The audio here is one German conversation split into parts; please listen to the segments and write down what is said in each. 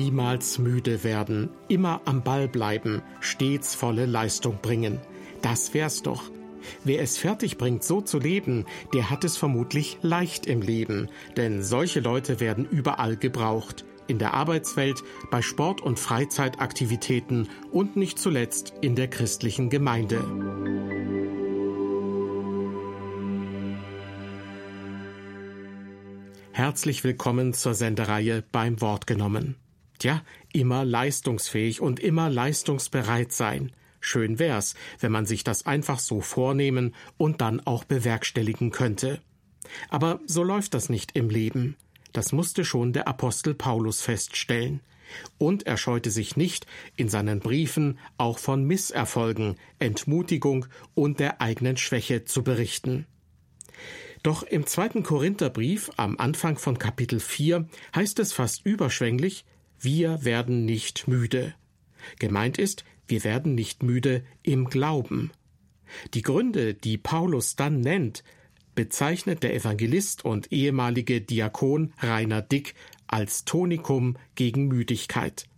Niemals müde werden, immer am Ball bleiben, stets volle Leistung bringen. Das wär's doch. Wer es fertig bringt, so zu leben, der hat es vermutlich leicht im Leben, denn solche Leute werden überall gebraucht. In der Arbeitswelt, bei Sport- und Freizeitaktivitäten und nicht zuletzt in der christlichen Gemeinde. Herzlich willkommen zur Sendereihe beim Wort genommen. Tja, immer leistungsfähig und immer leistungsbereit sein. Schön wär's, wenn man sich das einfach so vornehmen und dann auch bewerkstelligen könnte. Aber so läuft das nicht im Leben. Das musste schon der Apostel Paulus feststellen. Und er scheute sich nicht, in seinen Briefen auch von Misserfolgen, Entmutigung und der eigenen Schwäche zu berichten. Doch im zweiten Korintherbrief am Anfang von Kapitel 4 heißt es fast überschwänglich, wir werden nicht müde. Gemeint ist, wir werden nicht müde im Glauben. Die Gründe, die Paulus dann nennt, bezeichnet der Evangelist und ehemalige Diakon Rainer Dick als Tonikum gegen Müdigkeit.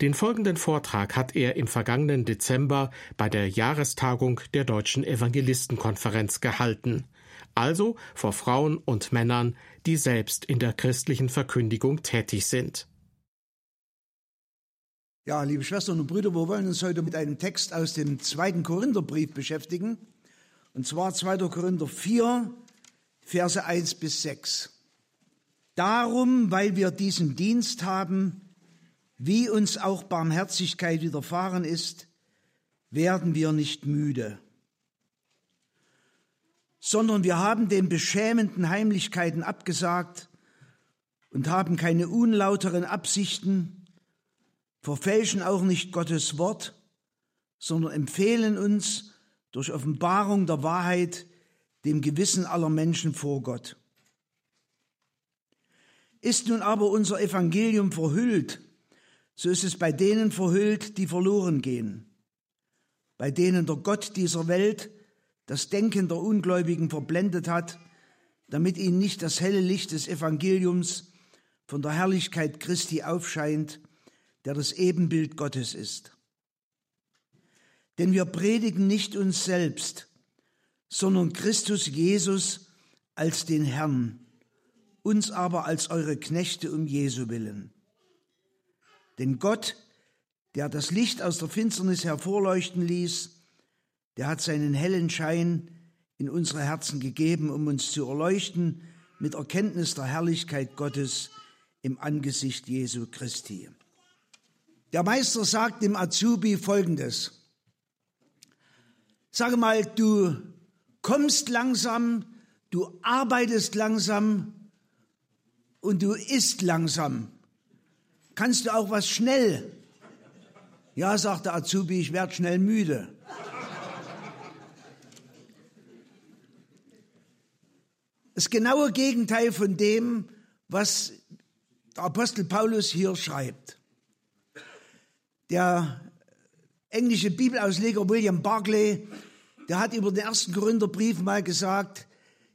Den folgenden Vortrag hat er im vergangenen Dezember bei der Jahrestagung der Deutschen Evangelistenkonferenz gehalten, also vor Frauen und Männern, die selbst in der christlichen Verkündigung tätig sind. Ja, liebe Schwestern und Brüder, wir wollen uns heute mit einem Text aus dem zweiten Korintherbrief beschäftigen. Und zwar 2. Korinther 4, Verse 1 bis 6. Darum, weil wir diesen Dienst haben, wie uns auch Barmherzigkeit widerfahren ist, werden wir nicht müde, sondern wir haben den beschämenden Heimlichkeiten abgesagt und haben keine unlauteren Absichten, verfälschen auch nicht Gottes Wort, sondern empfehlen uns durch Offenbarung der Wahrheit dem Gewissen aller Menschen vor Gott. Ist nun aber unser Evangelium verhüllt, so ist es bei denen verhüllt, die verloren gehen, bei denen der Gott dieser Welt das Denken der Ungläubigen verblendet hat, damit ihnen nicht das helle Licht des Evangeliums von der Herrlichkeit Christi aufscheint, der das Ebenbild Gottes ist. Denn wir predigen nicht uns selbst, sondern Christus Jesus als den Herrn, uns aber als eure Knechte um Jesu willen. Denn Gott, der das Licht aus der Finsternis hervorleuchten ließ, der hat seinen hellen Schein in unsere Herzen gegeben, um uns zu erleuchten mit Erkenntnis der Herrlichkeit Gottes im Angesicht Jesu Christi. Der Meister sagt dem Azubi Folgendes. Sage mal, du kommst langsam, du arbeitest langsam und du isst langsam. Kannst du auch was schnell? Ja, sagt der Azubi, ich werde schnell müde. Das genaue Gegenteil von dem, was der Apostel Paulus hier schreibt. Der englische Bibelausleger William Barclay, der hat über den ersten Korintherbrief mal gesagt,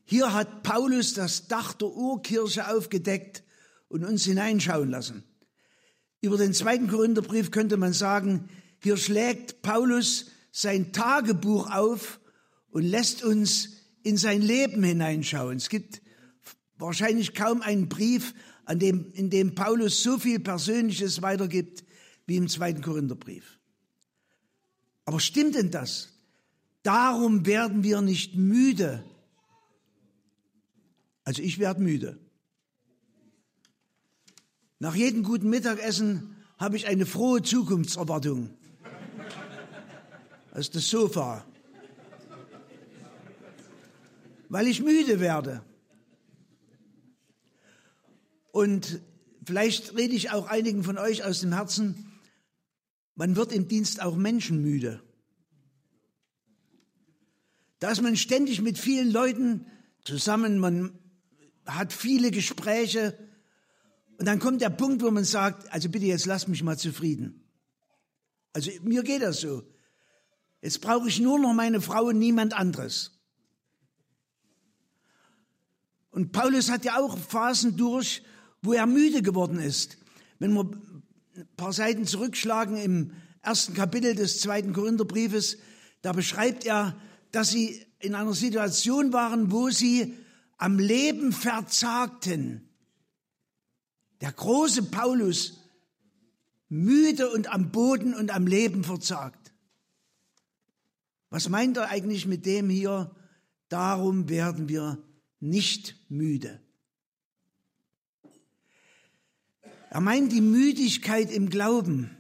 hier hat Paulus das Dach der Urkirche aufgedeckt und uns hineinschauen lassen. Über den zweiten Korintherbrief könnte man sagen, hier schlägt Paulus sein Tagebuch auf und lässt uns in sein Leben hineinschauen. Es gibt wahrscheinlich kaum einen Brief, an dem, in dem Paulus so viel Persönliches weitergibt wie im zweiten Korintherbrief. Aber stimmt denn das? Darum werden wir nicht müde. Also ich werde müde. Nach jedem guten Mittagessen habe ich eine frohe Zukunftserwartung. Das ist das Sofa. Weil ich müde werde. Und vielleicht rede ich auch einigen von euch aus dem Herzen, man wird im Dienst auch menschenmüde. Da ist man ständig mit vielen Leuten zusammen, man hat viele Gespräche und dann kommt der Punkt, wo man sagt, also bitte jetzt lass mich mal zufrieden. Also mir geht das so. Jetzt brauche ich nur noch meine Frau und niemand anderes. Und Paulus hat ja auch Phasen durch, wo er müde geworden ist. Wenn wir ein paar Seiten zurückschlagen im ersten Kapitel des zweiten Korintherbriefes, da beschreibt er, dass sie in einer Situation waren, wo sie am Leben verzagten. Der große Paulus, müde und am Boden und am Leben verzagt. Was meint er eigentlich mit dem hier? Darum werden wir nicht müde. Er meint die Müdigkeit im Glauben,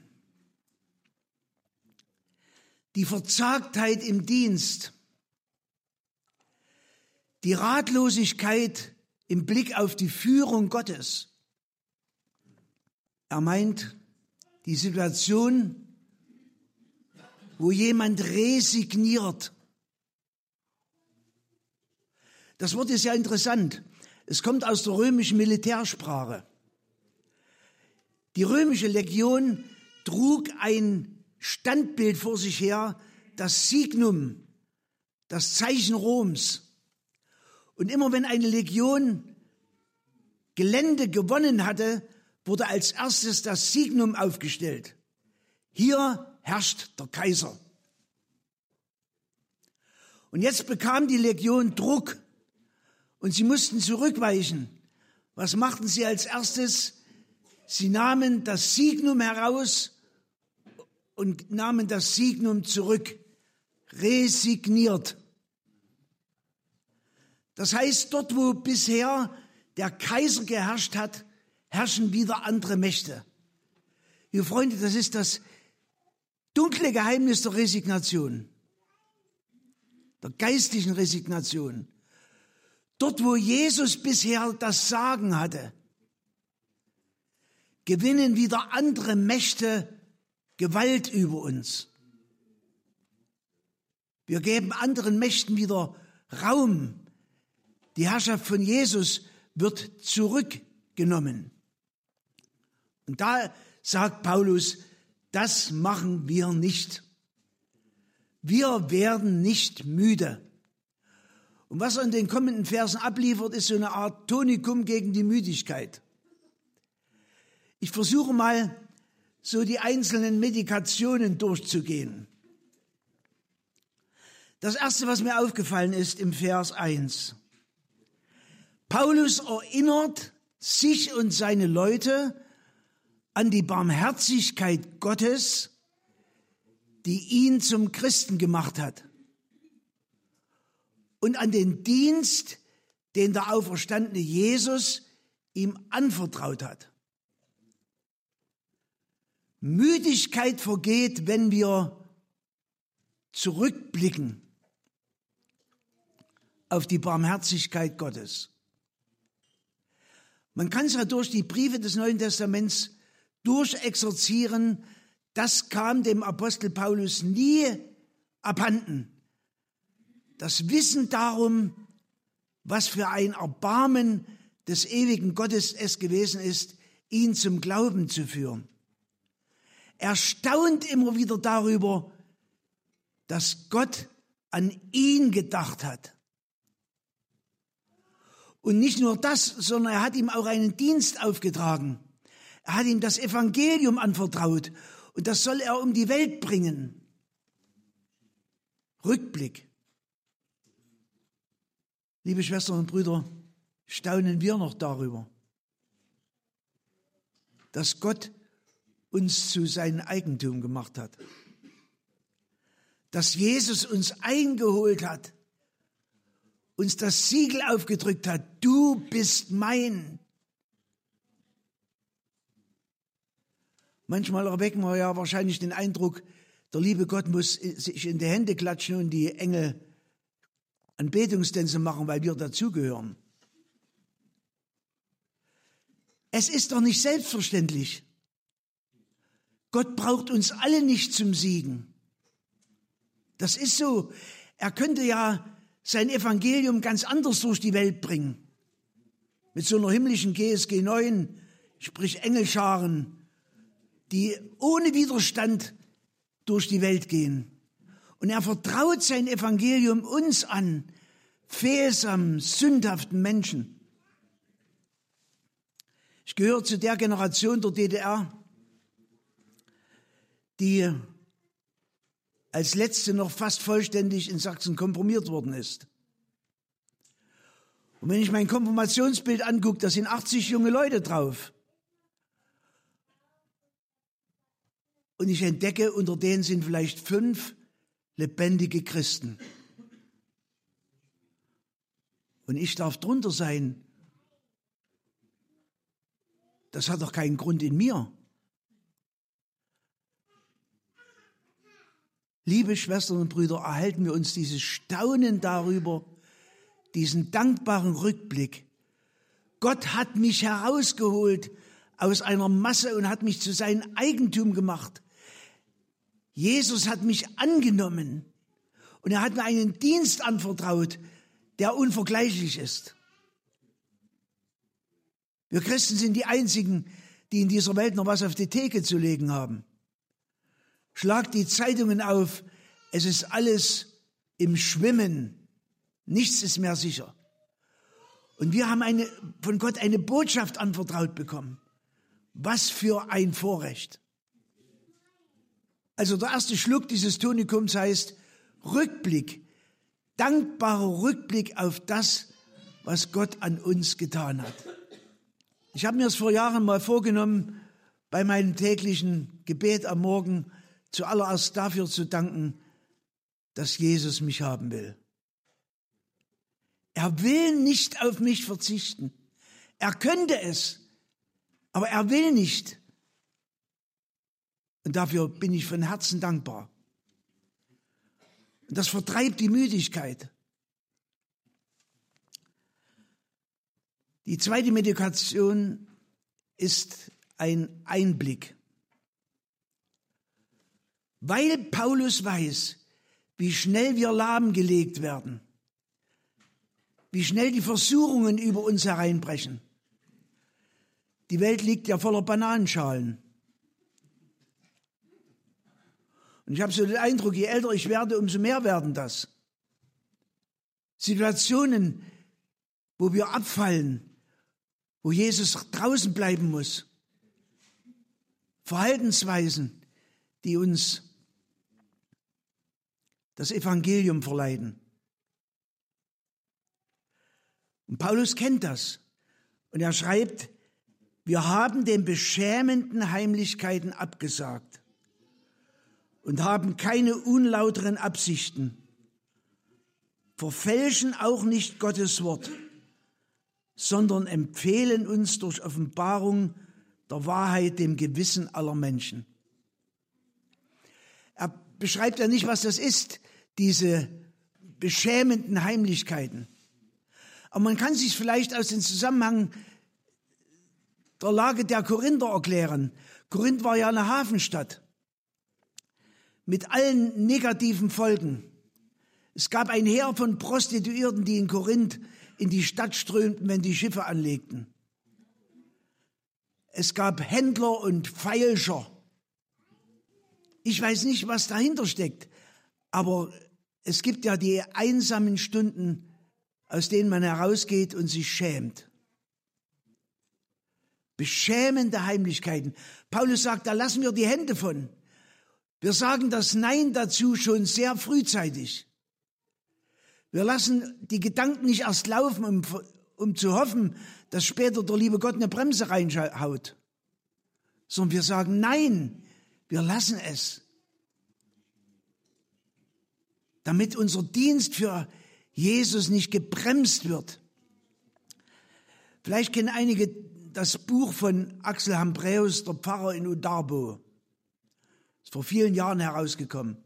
die Verzagtheit im Dienst, die Ratlosigkeit im Blick auf die Führung Gottes. Er meint die Situation, wo jemand resigniert. Das Wort ist ja interessant. Es kommt aus der römischen Militärsprache. Die römische Legion trug ein Standbild vor sich her, das Signum, das Zeichen Roms. Und immer wenn eine Legion Gelände gewonnen hatte, wurde als erstes das Signum aufgestellt. Hier herrscht der Kaiser. Und jetzt bekam die Legion Druck und sie mussten zurückweichen. Was machten sie als erstes? Sie nahmen das Signum heraus und nahmen das Signum zurück, resigniert. Das heißt, dort, wo bisher der Kaiser geherrscht hat, herrschen wieder andere Mächte. Ihr Freunde, das ist das dunkle Geheimnis der Resignation, der geistlichen Resignation. Dort, wo Jesus bisher das Sagen hatte, gewinnen wieder andere Mächte Gewalt über uns. Wir geben anderen Mächten wieder Raum. Die Herrschaft von Jesus wird zurückgenommen. Und da sagt Paulus, das machen wir nicht. Wir werden nicht müde. Und was er in den kommenden Versen abliefert, ist so eine Art Tonikum gegen die Müdigkeit. Ich versuche mal, so die einzelnen Medikationen durchzugehen. Das erste, was mir aufgefallen ist im Vers 1. Paulus erinnert sich und seine Leute an die Barmherzigkeit Gottes, die ihn zum Christen gemacht hat und an den Dienst, den der auferstandene Jesus ihm anvertraut hat. Müdigkeit vergeht, wenn wir zurückblicken auf die Barmherzigkeit Gottes. Man kann es ja durch die Briefe des Neuen Testaments durchexerzieren, das kam dem Apostel Paulus nie abhanden. Das Wissen darum, was für ein Erbarmen des ewigen Gottes es gewesen ist, ihn zum Glauben zu führen. Er staunt immer wieder darüber, dass Gott an ihn gedacht hat. Und nicht nur das, sondern er hat ihm auch einen Dienst aufgetragen. Er hat ihm das Evangelium anvertraut und das soll er um die Welt bringen. Rückblick. Liebe Schwestern und Brüder, staunen wir noch darüber, dass Gott uns zu seinem Eigentum gemacht hat, dass Jesus uns eingeholt hat, uns das Siegel aufgedrückt hat, du bist mein. Manchmal erwecken wir ja wahrscheinlich den Eindruck, der liebe Gott muss sich in die Hände klatschen und die Engel Anbetungstänze machen, weil wir dazugehören. Es ist doch nicht selbstverständlich. Gott braucht uns alle nicht zum Siegen. Das ist so. Er könnte ja sein Evangelium ganz anders durch die Welt bringen. Mit so einer himmlischen GSG 9, sprich Engelscharen, die ohne Widerstand durch die Welt gehen. Und er vertraut sein Evangelium uns an, fehlsamen, sündhaften Menschen. Ich gehöre zu der Generation der DDR, die als letzte noch fast vollständig in Sachsen kompromiert worden ist. Und wenn ich mein Konfirmationsbild angucke, da sind 80 junge Leute drauf. Und ich entdecke, unter denen sind vielleicht fünf lebendige Christen. Und ich darf drunter sein. Das hat doch keinen Grund in mir. Liebe Schwestern und Brüder, erhalten wir uns dieses Staunen darüber, diesen dankbaren Rückblick. Gott hat mich herausgeholt aus einer Masse und hat mich zu seinem Eigentum gemacht. Jesus hat mich angenommen und er hat mir einen Dienst anvertraut, der unvergleichlich ist. Wir Christen sind die Einzigen, die in dieser Welt noch was auf die Theke zu legen haben. Schlag die Zeitungen auf, es ist alles im Schwimmen, nichts ist mehr sicher. Und wir haben eine, von Gott eine Botschaft anvertraut bekommen. Was für ein Vorrecht. Also der erste Schluck dieses Tonikums heißt Rückblick, dankbarer Rückblick auf das, was Gott an uns getan hat. Ich habe mir es vor Jahren mal vorgenommen, bei meinem täglichen Gebet am Morgen zuallererst dafür zu danken, dass Jesus mich haben will. Er will nicht auf mich verzichten. Er könnte es, aber er will nicht. Und dafür bin ich von Herzen dankbar. Und das vertreibt die Müdigkeit. Die zweite Medikation ist ein Einblick. Weil Paulus weiß, wie schnell wir lahmgelegt werden, wie schnell die Versuchungen über uns hereinbrechen. Die Welt liegt ja voller Bananenschalen. Und ich habe so den Eindruck, je älter ich werde, umso mehr werden das. Situationen, wo wir abfallen, wo Jesus draußen bleiben muss. Verhaltensweisen, die uns das Evangelium verleiden. Und Paulus kennt das. Und er schreibt, wir haben den beschämenden Heimlichkeiten abgesagt und haben keine unlauteren Absichten, verfälschen auch nicht Gottes Wort, sondern empfehlen uns durch Offenbarung der Wahrheit dem Gewissen aller Menschen. Er beschreibt ja nicht, was das ist, diese beschämenden Heimlichkeiten. Aber man kann sich vielleicht aus dem Zusammenhang der Lage der Korinther erklären. Korinth war ja eine Hafenstadt mit allen negativen Folgen. Es gab ein Heer von Prostituierten, die in Korinth in die Stadt strömten, wenn die Schiffe anlegten. Es gab Händler und Feilscher. Ich weiß nicht, was dahinter steckt, aber es gibt ja die einsamen Stunden, aus denen man herausgeht und sich schämt. Beschämende Heimlichkeiten. Paulus sagt, da lassen wir die Hände von. Wir sagen das Nein dazu schon sehr frühzeitig. Wir lassen die Gedanken nicht erst laufen, um, um zu hoffen, dass später der liebe Gott eine Bremse reinhaut, sondern wir sagen Nein, wir lassen es, damit unser Dienst für Jesus nicht gebremst wird. Vielleicht kennen einige das Buch von Axel Hambreus, der Pfarrer in Udarbo. Ist vor vielen Jahren herausgekommen.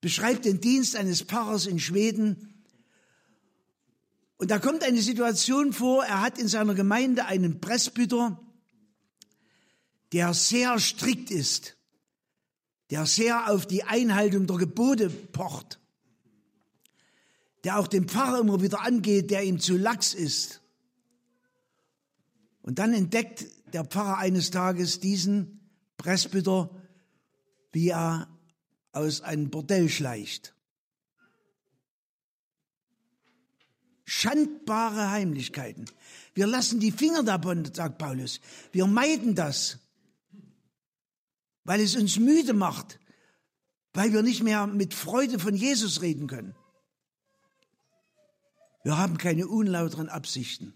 Beschreibt den Dienst eines Pfarrers in Schweden. Und da kommt eine Situation vor, er hat in seiner Gemeinde einen Presbyter, der sehr strikt ist, der sehr auf die Einhaltung der Gebote pocht, der auch den Pfarrer immer wieder angeht, der ihm zu lax ist. Und dann entdeckt der Pfarrer eines Tages diesen Presbyter wie er aus einem Bordell schleicht. schandbare Heimlichkeiten. Wir lassen die Finger davon, sagt Paulus. Wir meiden das, weil es uns müde macht, weil wir nicht mehr mit Freude von Jesus reden können. Wir haben keine unlauteren Absichten.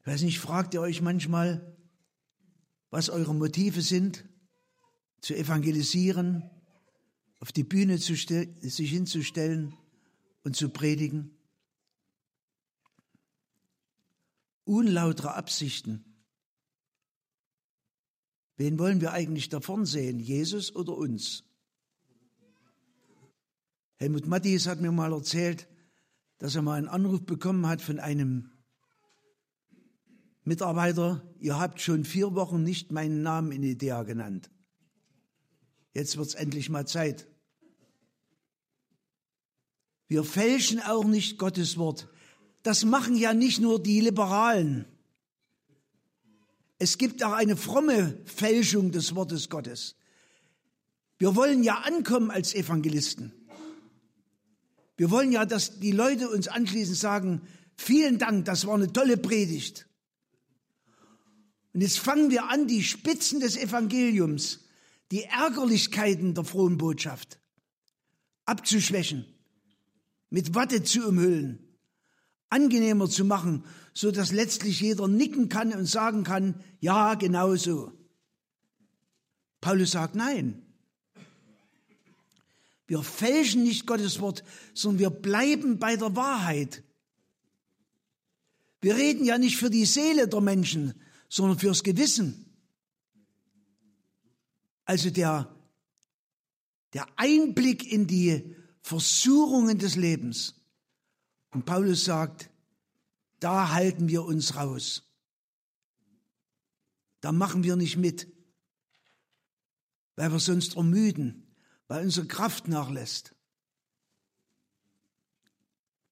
Ich weiß nicht, fragt ihr euch manchmal, was eure Motive sind, zu evangelisieren, auf die Bühne zu sich hinzustellen und zu predigen? Unlautere Absichten. Wen wollen wir eigentlich davon sehen, Jesus oder uns? Helmut Mattis hat mir mal erzählt, dass er mal einen Anruf bekommen hat von einem Mitarbeiter, ihr habt schon vier Wochen nicht meinen Namen in Idea genannt. Jetzt wird es endlich mal Zeit. Wir fälschen auch nicht Gottes Wort. Das machen ja nicht nur die Liberalen. Es gibt auch eine fromme Fälschung des Wortes Gottes. Wir wollen ja ankommen als Evangelisten. Wir wollen ja, dass die Leute uns anschließend sagen, vielen Dank, das war eine tolle Predigt. Und jetzt fangen wir an, die Spitzen des Evangeliums, die Ärgerlichkeiten der frohen Botschaft abzuschwächen, mit Watte zu umhüllen, angenehmer zu machen, so dass letztlich jeder nicken kann und sagen kann, ja, genau so. Paulus sagt nein. Wir fälschen nicht Gottes Wort, sondern wir bleiben bei der Wahrheit. Wir reden ja nicht für die Seele der Menschen, sondern fürs Gewissen. Also der, der Einblick in die Versuchungen des Lebens. Und Paulus sagt, da halten wir uns raus. Da machen wir nicht mit, weil wir sonst ermüden weil unsere Kraft nachlässt.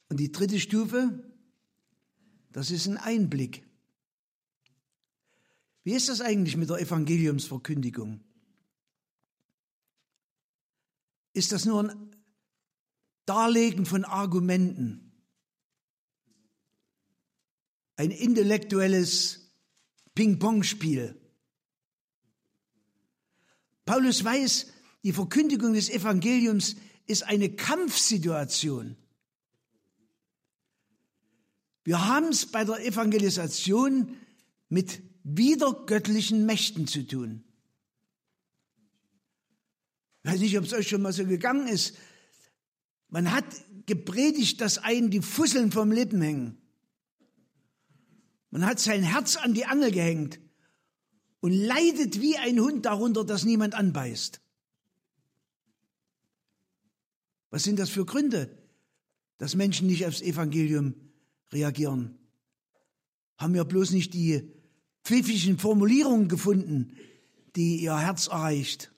Und die dritte Stufe, das ist ein Einblick. Wie ist das eigentlich mit der Evangeliumsverkündigung? Ist das nur ein Darlegen von Argumenten? Ein intellektuelles Ping-Pong-Spiel? Paulus weiß, die Verkündigung des Evangeliums ist eine Kampfsituation. Wir haben es bei der Evangelisation mit wiedergöttlichen Mächten zu tun. Ich weiß nicht, ob es euch schon mal so gegangen ist. Man hat gepredigt, dass einen die Fusseln vom Lippen hängen. Man hat sein Herz an die Angel gehängt und leidet wie ein Hund darunter, dass niemand anbeißt. Was sind das für Gründe, dass Menschen nicht aufs Evangelium reagieren? Haben wir bloß nicht die pfiffigen Formulierungen gefunden, die ihr Herz erreicht?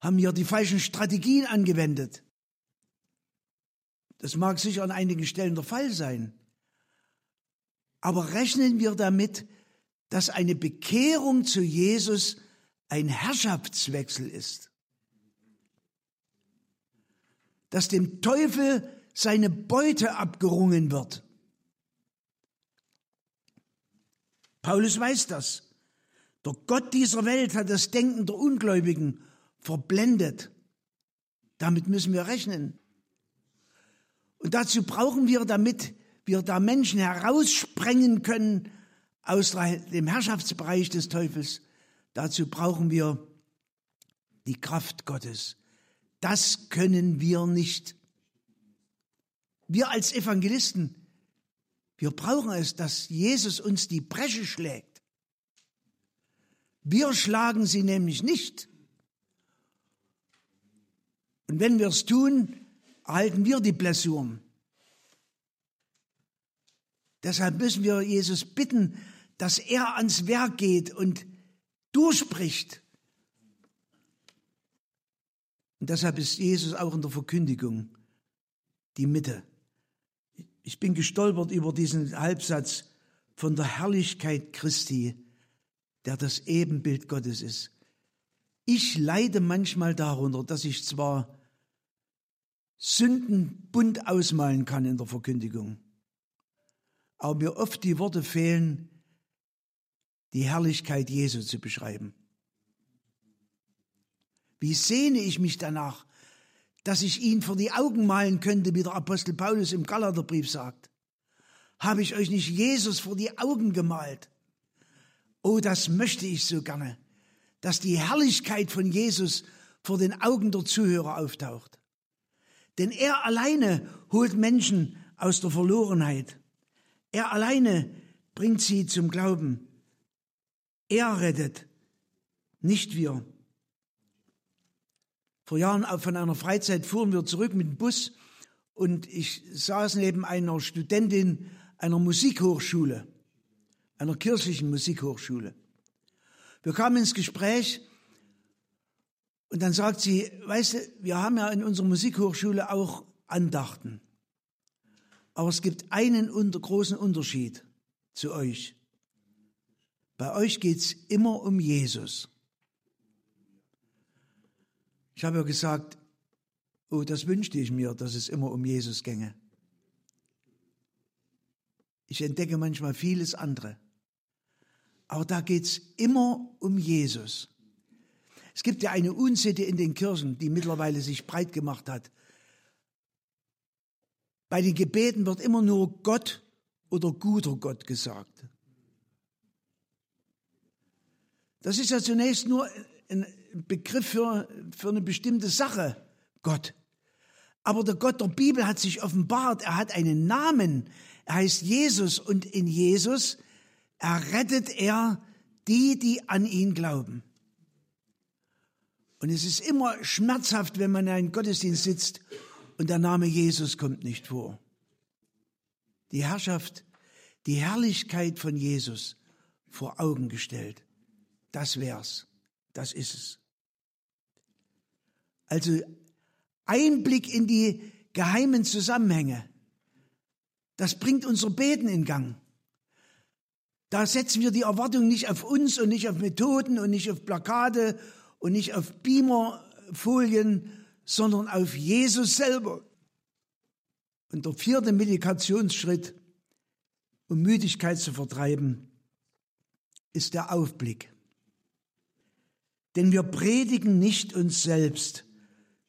Haben wir die falschen Strategien angewendet? Das mag sicher an einigen Stellen der Fall sein. Aber rechnen wir damit, dass eine Bekehrung zu Jesus ein Herrschaftswechsel ist dass dem Teufel seine Beute abgerungen wird. Paulus weiß das. Der Gott dieser Welt hat das Denken der Ungläubigen verblendet. Damit müssen wir rechnen. Und dazu brauchen wir, damit wir da Menschen heraussprengen können aus dem Herrschaftsbereich des Teufels, dazu brauchen wir die Kraft Gottes. Das können wir nicht. Wir als Evangelisten, wir brauchen es, dass Jesus uns die Bresche schlägt. Wir schlagen sie nämlich nicht. Und wenn wir es tun, erhalten wir die Blessuren. Deshalb müssen wir Jesus bitten, dass er ans Werk geht und durchspricht. Und deshalb ist Jesus auch in der Verkündigung die Mitte. Ich bin gestolpert über diesen Halbsatz von der Herrlichkeit Christi, der das Ebenbild Gottes ist. Ich leide manchmal darunter, dass ich zwar Sünden bunt ausmalen kann in der Verkündigung. Aber mir oft die Worte fehlen, die Herrlichkeit Jesu zu beschreiben. Wie sehne ich mich danach, dass ich ihn vor die Augen malen könnte, wie der Apostel Paulus im Galaterbrief sagt. Habe ich euch nicht Jesus vor die Augen gemalt? Oh, das möchte ich so gerne, dass die Herrlichkeit von Jesus vor den Augen der Zuhörer auftaucht. Denn er alleine holt Menschen aus der Verlorenheit. Er alleine bringt sie zum Glauben. Er rettet, nicht wir. Vor Jahren von einer Freizeit fuhren wir zurück mit dem Bus und ich saß neben einer Studentin einer Musikhochschule, einer kirchlichen Musikhochschule. Wir kamen ins Gespräch und dann sagt sie, weißt du, wir haben ja in unserer Musikhochschule auch Andachten. Aber es gibt einen unter, großen Unterschied zu euch. Bei euch geht es immer um Jesus. Ich habe ja gesagt, oh, das wünschte ich mir, dass es immer um Jesus ginge. Ich entdecke manchmal vieles andere. Aber da geht es immer um Jesus. Es gibt ja eine Unsitte in den Kirchen, die mittlerweile sich breit gemacht hat. Bei den Gebeten wird immer nur Gott oder guter Gott gesagt. Das ist ja zunächst nur ein Begriff für, für eine bestimmte Sache, Gott. Aber der Gott der Bibel hat sich offenbart, er hat einen Namen, er heißt Jesus und in Jesus errettet er die, die an ihn glauben. Und es ist immer schmerzhaft, wenn man in einem Gottesdienst sitzt und der Name Jesus kommt nicht vor. Die Herrschaft, die Herrlichkeit von Jesus vor Augen gestellt. Das wär's. Das ist es. Also Einblick in die geheimen Zusammenhänge. Das bringt unser Beten in Gang. Da setzen wir die Erwartung nicht auf uns und nicht auf Methoden und nicht auf Plakate und nicht auf Beamerfolien, sondern auf Jesus selber. Und der vierte Medikationsschritt, um Müdigkeit zu vertreiben, ist der Aufblick. Denn wir predigen nicht uns selbst,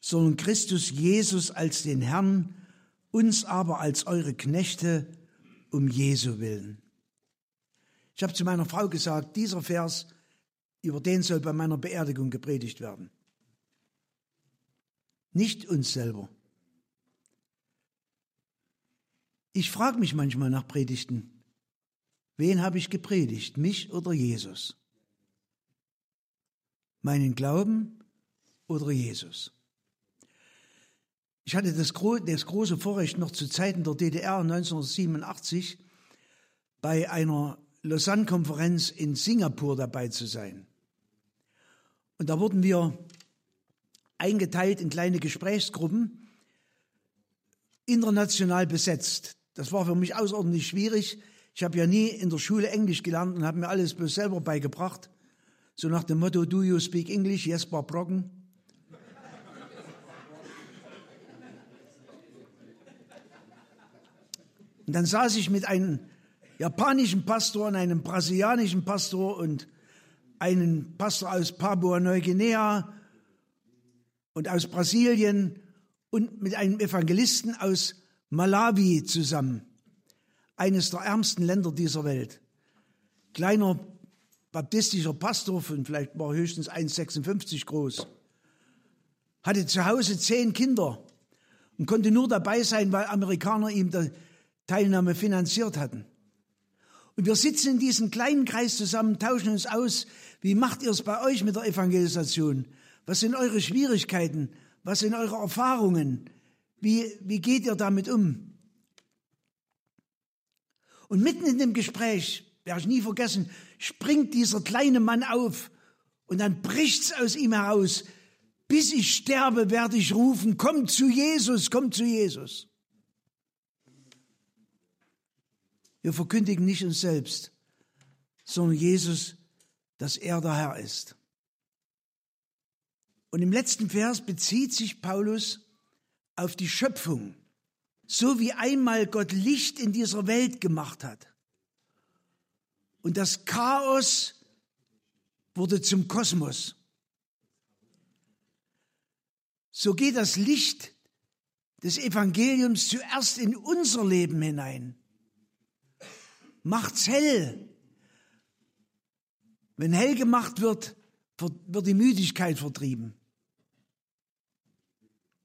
sondern Christus Jesus als den Herrn, uns aber als eure Knechte um Jesu willen. Ich habe zu meiner Frau gesagt, dieser Vers, über den soll bei meiner Beerdigung gepredigt werden. Nicht uns selber. Ich frage mich manchmal nach Predigten, wen habe ich gepredigt, mich oder Jesus? meinen Glauben oder Jesus? Ich hatte das, das große Vorrecht, noch zu Zeiten der DDR 1987 bei einer Lausanne-Konferenz in Singapur dabei zu sein. Und da wurden wir eingeteilt in kleine Gesprächsgruppen, international besetzt. Das war für mich außerordentlich schwierig. Ich habe ja nie in der Schule Englisch gelernt und habe mir alles bloß selber beigebracht. So nach dem Motto, do you speak English? Yes, Bob Brocken. Und dann saß ich mit einem japanischen Pastor und einem brasilianischen Pastor und einem Pastor aus Papua-Neuguinea und aus Brasilien und mit einem Evangelisten aus Malawi zusammen, eines der ärmsten Länder dieser Welt. Kleiner baptistischer Pastor von vielleicht war höchstens 1,56 groß, hatte zu Hause zehn Kinder und konnte nur dabei sein, weil Amerikaner ihm Teilnahme finanziert hatten. Und wir sitzen in diesem kleinen Kreis zusammen, tauschen uns aus. Wie macht ihr es bei euch mit der Evangelisation? Was sind eure Schwierigkeiten? Was sind eure Erfahrungen? Wie, wie geht ihr damit um? Und mitten in dem Gespräch werde ich nie vergessen, springt dieser kleine Mann auf und dann bricht's aus ihm heraus. Bis ich sterbe, werde ich rufen, komm zu Jesus, komm zu Jesus. Wir verkündigen nicht uns selbst, sondern Jesus, dass er der Herr ist. Und im letzten Vers bezieht sich Paulus auf die Schöpfung, so wie einmal Gott Licht in dieser Welt gemacht hat. Und das Chaos wurde zum Kosmos. So geht das Licht des Evangeliums zuerst in unser Leben hinein. Macht's hell. Wenn hell gemacht wird, wird die Müdigkeit vertrieben.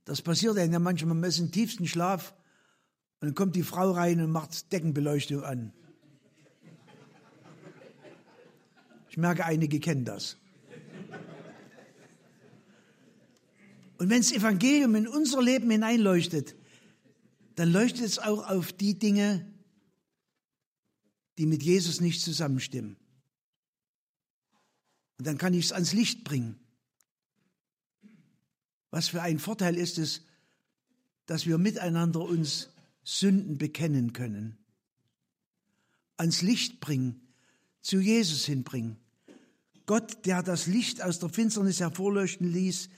Das passiert ja manchmal, man ist im tiefsten Schlaf und dann kommt die Frau rein und macht Deckenbeleuchtung an. Ich merke, einige kennen das. Und wenn das Evangelium in unser Leben hineinleuchtet, dann leuchtet es auch auf die Dinge, die mit Jesus nicht zusammenstimmen. Und dann kann ich es ans Licht bringen. Was für ein Vorteil ist es, dass wir miteinander uns Sünden bekennen können, ans Licht bringen, zu Jesus hinbringen. Gott, der das Licht aus der Finsternis hervorleuchten ließ,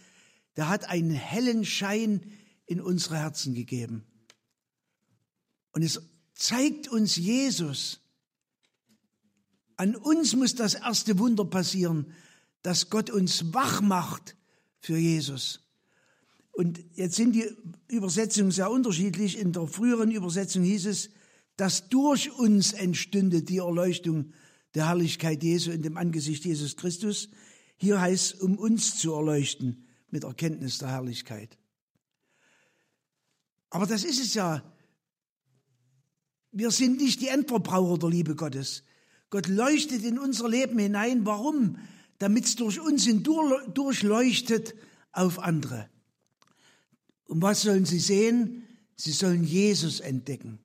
der hat einen hellen Schein in unsere Herzen gegeben. Und es zeigt uns Jesus. An uns muss das erste Wunder passieren, dass Gott uns wach macht für Jesus. Und jetzt sind die Übersetzungen sehr unterschiedlich. In der früheren Übersetzung hieß es, dass durch uns entstünde die Erleuchtung der Herrlichkeit Jesu in dem Angesicht Jesus Christus. Hier heißt, um uns zu erleuchten mit Erkenntnis der Herrlichkeit. Aber das ist es ja. Wir sind nicht die Endverbraucher der Liebe Gottes. Gott leuchtet in unser Leben hinein. Warum? Damit es durch uns durchleuchtet auf andere. Und was sollen sie sehen? Sie sollen Jesus entdecken.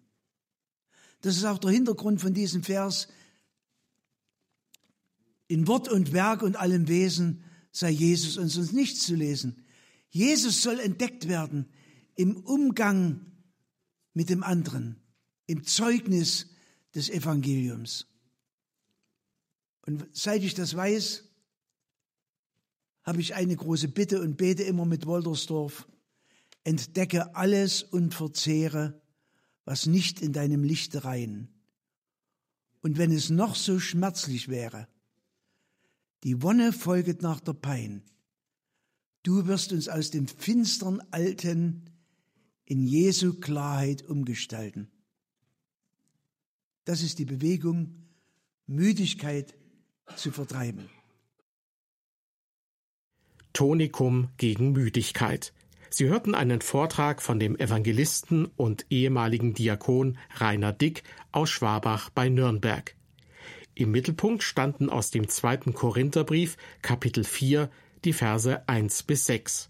Das ist auch der Hintergrund von diesem Vers. In Wort und Werk und allem Wesen sei Jesus uns uns nichts zu lesen. Jesus soll entdeckt werden im Umgang mit dem anderen, im Zeugnis des Evangeliums. Und seit ich das weiß, habe ich eine große Bitte und bete immer mit Woltersdorf. Entdecke alles und verzehre, was nicht in deinem Lichte rein. Und wenn es noch so schmerzlich wäre, die Wonne folget nach der Pein. Du wirst uns aus dem finstern Alten in Jesu Klarheit umgestalten. Das ist die Bewegung, Müdigkeit zu vertreiben. Tonikum gegen Müdigkeit. Sie hörten einen Vortrag von dem Evangelisten und ehemaligen Diakon Rainer Dick aus Schwabach bei Nürnberg. Im Mittelpunkt standen aus dem zweiten Korintherbrief, Kapitel 4, die Verse 1 bis 6.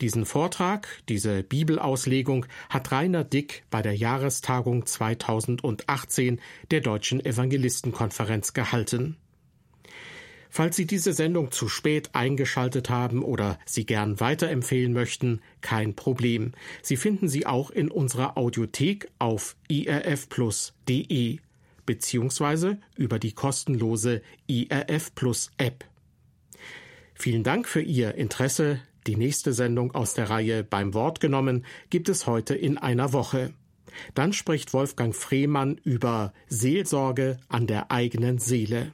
Diesen Vortrag, diese Bibelauslegung hat Rainer Dick bei der Jahrestagung 2018 der Deutschen Evangelistenkonferenz gehalten. Falls Sie diese Sendung zu spät eingeschaltet haben oder sie gern weiterempfehlen möchten, kein Problem. Sie finden sie auch in unserer Audiothek auf irfplus.de beziehungsweise über die kostenlose IRF Plus App. Vielen Dank für Ihr Interesse. Die nächste Sendung aus der Reihe Beim Wort genommen gibt es heute in einer Woche. Dann spricht Wolfgang Frehmann über Seelsorge an der eigenen Seele.